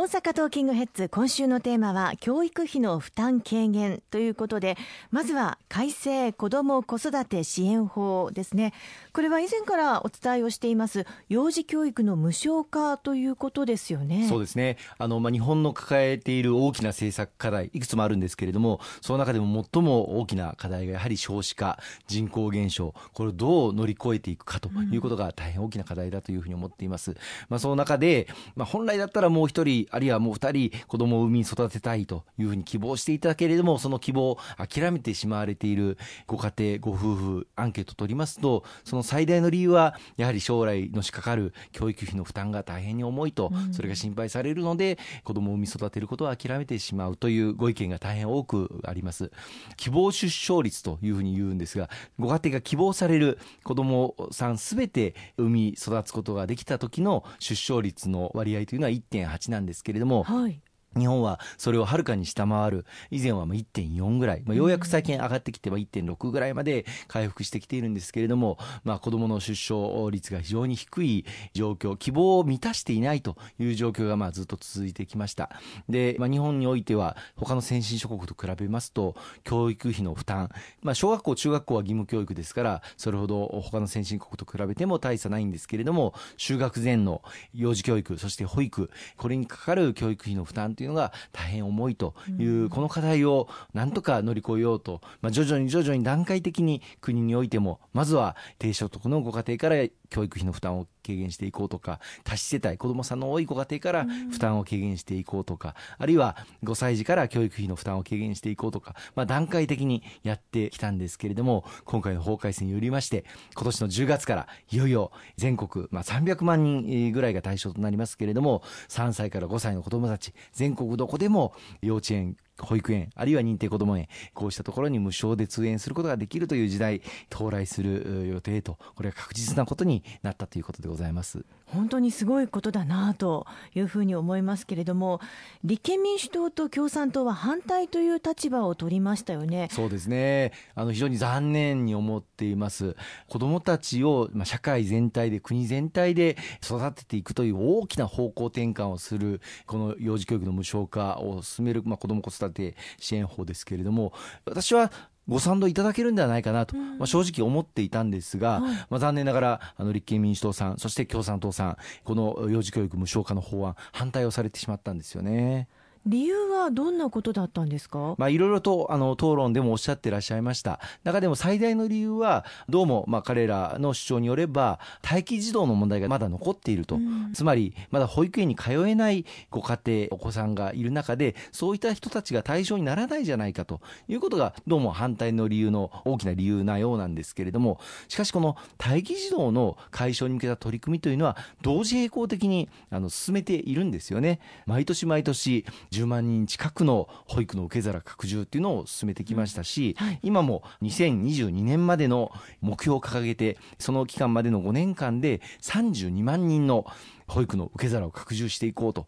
大阪トーキングヘッズ今週のテーマは教育費の負担軽減ということでまずは改正子ども子育て支援法ですね。これは以前からお伝えをしています。幼児教育の無償化ということですよね。そうですね。あの、まあ、日本の抱えている大きな政策課題いくつもあるんですけれどもその中でも最も大きな課題がやはり少子化人口減少。これをどう乗り越えていくかということが大変大きな課題だというふうに思っています、まあ、その中で、まあ、本来だったらもう一人あるいはもう二人子供を産み育てたいというふうに希望していたけれどもその希望を諦めてしまわれているご家庭ご夫婦アンケートを取りますとその最大の理由はやはり将来のしかかる教育費の負担が大変に重いと、それが心配されるので子供を産み育てることを諦めてしまうというご意見が大変多くあります。希望出生率というふうに言うんですがご家庭が希望される子供さんすべて産み育つことができた時の出生率の割合というのは1.8なんですですけれども、はい、日本はそれをはるかに下回る以前は1.4ぐらい、まあ、ようやく最近上がってきて1.6ぐらいまで回復してきているんですけれども、まあ、子どもの出生率が非常に低い状況希望を満たしていないという状況がまあずっと続いてきました。で、まあ、日本においては他の先進諸国と比べますと教育費の負担、まあ、小学校中学校は義務教育ですからそれほど他の先進国と比べても大差ないんですけれども就学前の幼児教育そして保育これにかかる教育費の負担というのが大変重いという、この課題をなんとか乗り越えようと、まあ、徐々に徐々に段階的に国においてもまずは低所得のご家庭から教育費の負担を軽減していこうとか多子世帯子どもさんの多いご家庭から負担を軽減していこうとか、あるいは5歳児から教育費の負担を軽減していこうとか、まあ、段階的にやってきたんですけれども今回の法改正によりまして今年の10月からいよいよ全国、まあ、300万人ぐらいが対象となりますけれども3歳から5歳の子どもたち全国どこでも幼稚園保育園あるいは認定こども園こうしたところに無償で通園することができるという時代到来する予定とこれは確実なことになったということでございます。本当にすごいことだなというふうに思いますけれども立憲民主党と共産党は反対という立場を取りましたよね。そうですね。あの非常に残念に思っています。子どもたちを、まあ、社会全体で国全体で育てていくという大きな方向転換をするこの幼児教育の無償化を進める、まあ、子ども子育て支援法ですけれども私はご賛同いただけるんではないかなと、まあ、正直思っていたんですが、まあ、残念ながらあの立憲民主党さんそして共産党さんこの幼児教育無償化の法案反対をされてしまったんですよね。理由はどんなことだったんですか、まあ、いろいろとあの討論でもおっしゃってらっしゃいました。中でも最大の理由はどうもまあ彼らの主張によれば待機児童の問題がまだ残っていると、うん、つまりまだ保育園に通えないご家庭お子さんがいる中でそういった人たちが対象にならないじゃないかと。いうことがどうも反対の理由の大きな理由なようなんですけれども。しかしこの待機児童の解消に向けた取り組みというのは同時並行的にあの進めているんですよね。毎年毎年10万人近くの保育の受け皿拡充っていうのを進めてきましたし、はい、今も2022年までの目標を掲げてその期間までの5年間で32万人の保育の受け皿を拡充していこうと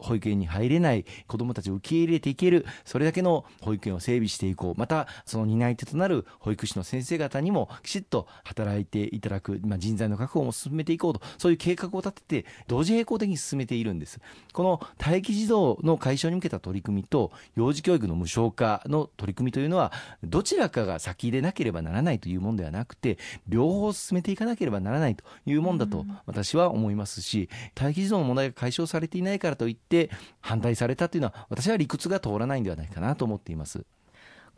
保育園に入れない子どもたちを受け入れていけるそれだけの保育園を整備していこう。またその担い手となる保育士の先生方にもきちっと働いていただく、まあ、人材の確保も進めていこうと。そういう計画を立てて同時並行的に進めているんです。この待機児童の解消に向けた取り組みと幼児教育の無償化の取り組みというのはどちらかが先でなければならないというものではなくて両方進めていかなければならないというもんだと私は思いますし待機児童の問題が解消されていないからといって反対されたというのは私は理屈が通らないんではないかなと思っています。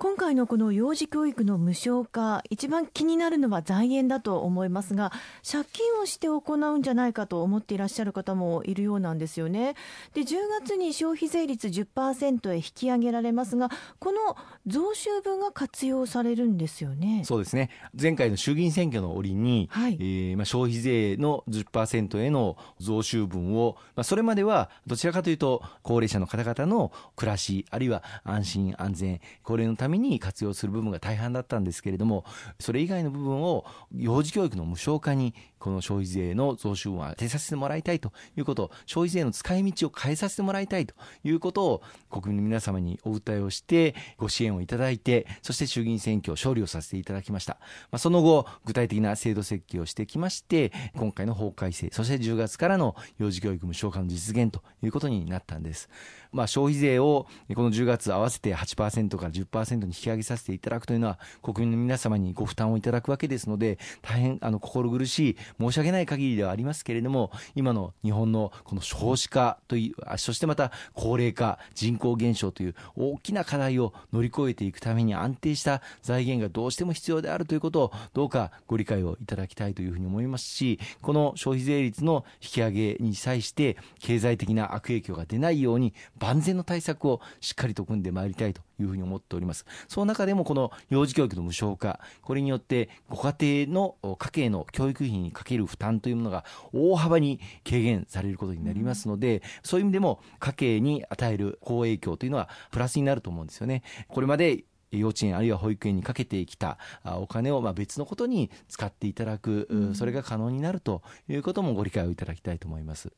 今回のこの幼児教育の無償化一番気になるのは財源だと思いますが借金をして行うんじゃないかと思っていらっしゃる方もいるようなんですよね。で10月に消費税率10%へ引き上げられますがこの増収分が活用されるんですよね。そうですね。前回の衆議院選挙の折に、はい、えー、まあ、消費税の10%への増収分を、まあ、それまではどちらかというと高齢者の方々の暮らしあるいは安心安全高齢のためめに活用する部分が大半だったんですけれどもそれ以外の部分を幼児教育の無償化にこの消費税の増収分は手させてもらいたいということ消費税の使い道を変えさせてもらいたいということを国民の皆様にお訴えをしてご支援をいただいてそして衆議院選挙勝利をさせていただきました、まあ、その後具体的な制度設計をしてきまして今回の法改正そして10月からの幼児教育無償化の実現ということになったんです、まあ、消費税をこの10月合わせて8%から10%に引き上げさせていただくというのは国民の皆様にご負担をいただくわけですので大変あの心苦しい申し訳ない限りではありますけれども今の日本のこの少子化というそしてまた高齢化人口減少という大きな課題を乗り越えていくために安定した財源がどうしても必要であるということをどうかご理解をいただきたいというふうに思いますしこの消費税率の引き上げに際して経済的な悪影響が出ないように万全の対策をしっかりと組んでまいりたいというふうに思っておりますその中でもこの幼児教育の無償化これによってご家庭の家計の教育費にかける負担というものが大幅に軽減されることになりますので、そういう意味でも家計に与える好影響というのはプラスになると思うんですよねこれまで幼稚園あるいは保育園にかけてきたお金をま別のことに使っていただく、それが可能になるということもご理解をいただきたいと思います。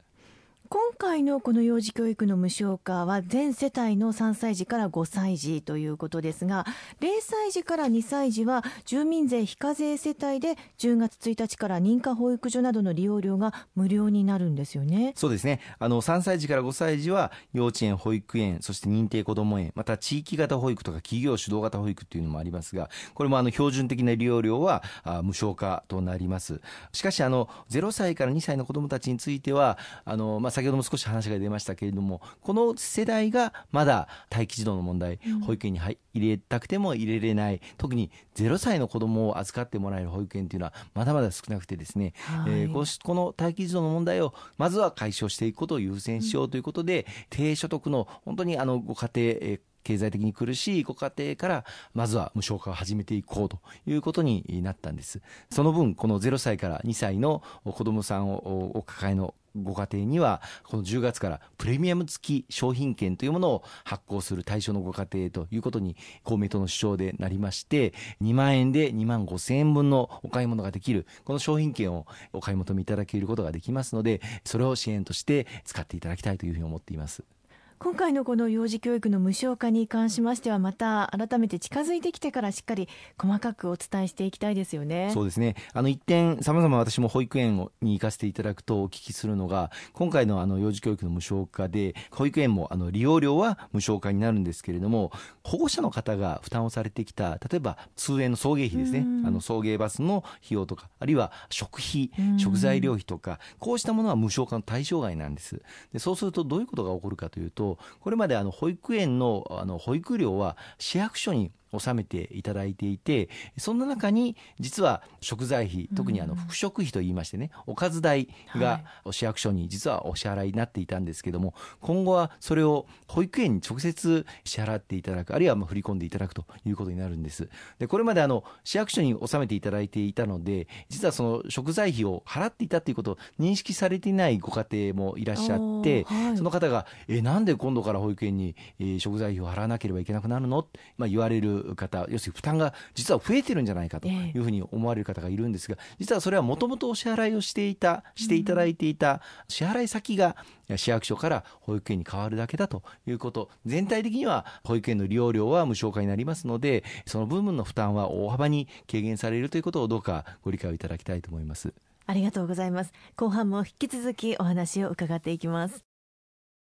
今回のこの幼児教育の無償化は全世帯の3歳児から5歳児ということですが0歳児から2歳児は住民税非課税世帯で10月1日から認可保育所などの利用料が無料になるんですよね。そうですね。あの3歳児から5歳児は幼稚園保育園そして認定こども園また地域型保育とか企業主導型保育というのもありますがこれもあの標準的な利用料は無償化となります。しかしあの0歳から2歳の子どもたちについてはあの、まあ、先ほども少し話が出ましたけれどもこの世代がまだ待機児童の問題、保育園に入れたくても入れれない特に0歳の子どもを預かってもらえる保育園というのはまだまだ少なくてですね、はい、えー、ここの待機児童の問題をまずは解消していくことを優先しようということで、うん、低所得の本当にあのご家庭、えー経済的に苦しいご家庭からまずは無償化を始めていこうということになったんです。その分この0歳から2歳の子どもさんをお抱えのご家庭にはこの10月からプレミアム付き商品券というものを発行する対象のご家庭ということに公明党の主張でなりまして2万円で2万5千円分のお買い物ができるこの商品券をお買い求めいただけることができますのでそれを支援として使っていただきたいというふうに思っています。今回のこの幼児教育の無償化に関しましてはまた改めて近づいてきてからしっかり細かくお伝えしていきたいですよね。そうですね。あの一点さまざま私も保育園に行かせていただくとお聞きするのが今回のあの幼児教育の無償化で保育園もあの利用料は無償化になるんですけれども保護者の方が負担をされてきた例えば通園の送迎費ですね。あの送迎バスの費用とかあるいは食費食材料費とかこうしたものは無償化の対象外なんです。でそうするとどういうことが起こるかというとこれまであの保育園のあの保育料は市役所に納めていただいていてそんな中に実は食材費特にあの副食費といいましてね、おかず代が市役所に実はお支払いになっていたんですけども今後はそれを保育園に直接支払っていただくあるいはま振り込んでいただくということになるんです。でこれまであの市役所に納めていただいていたので実はその食材費を払っていたということを認識されていないご家庭もいらっしゃって、はい、その方が「えなんで今度から保育園に、え食材費を払わなければいけなくなるの?」まあ、言われる方要するに負担が実は増えてるんじゃないかというふうに思われる方がいるんですが実はそれはもともとお支払いをしていたしていただいていた支払い先が市役所から保育園に変わるだけだということ。全体的には保育園の利用料は無償化になりますのでその部分の負担は大幅に軽減されるということをどうかご理解をいただきたいと思います。ありがとうございます。後半も引き続きお話を伺っていきます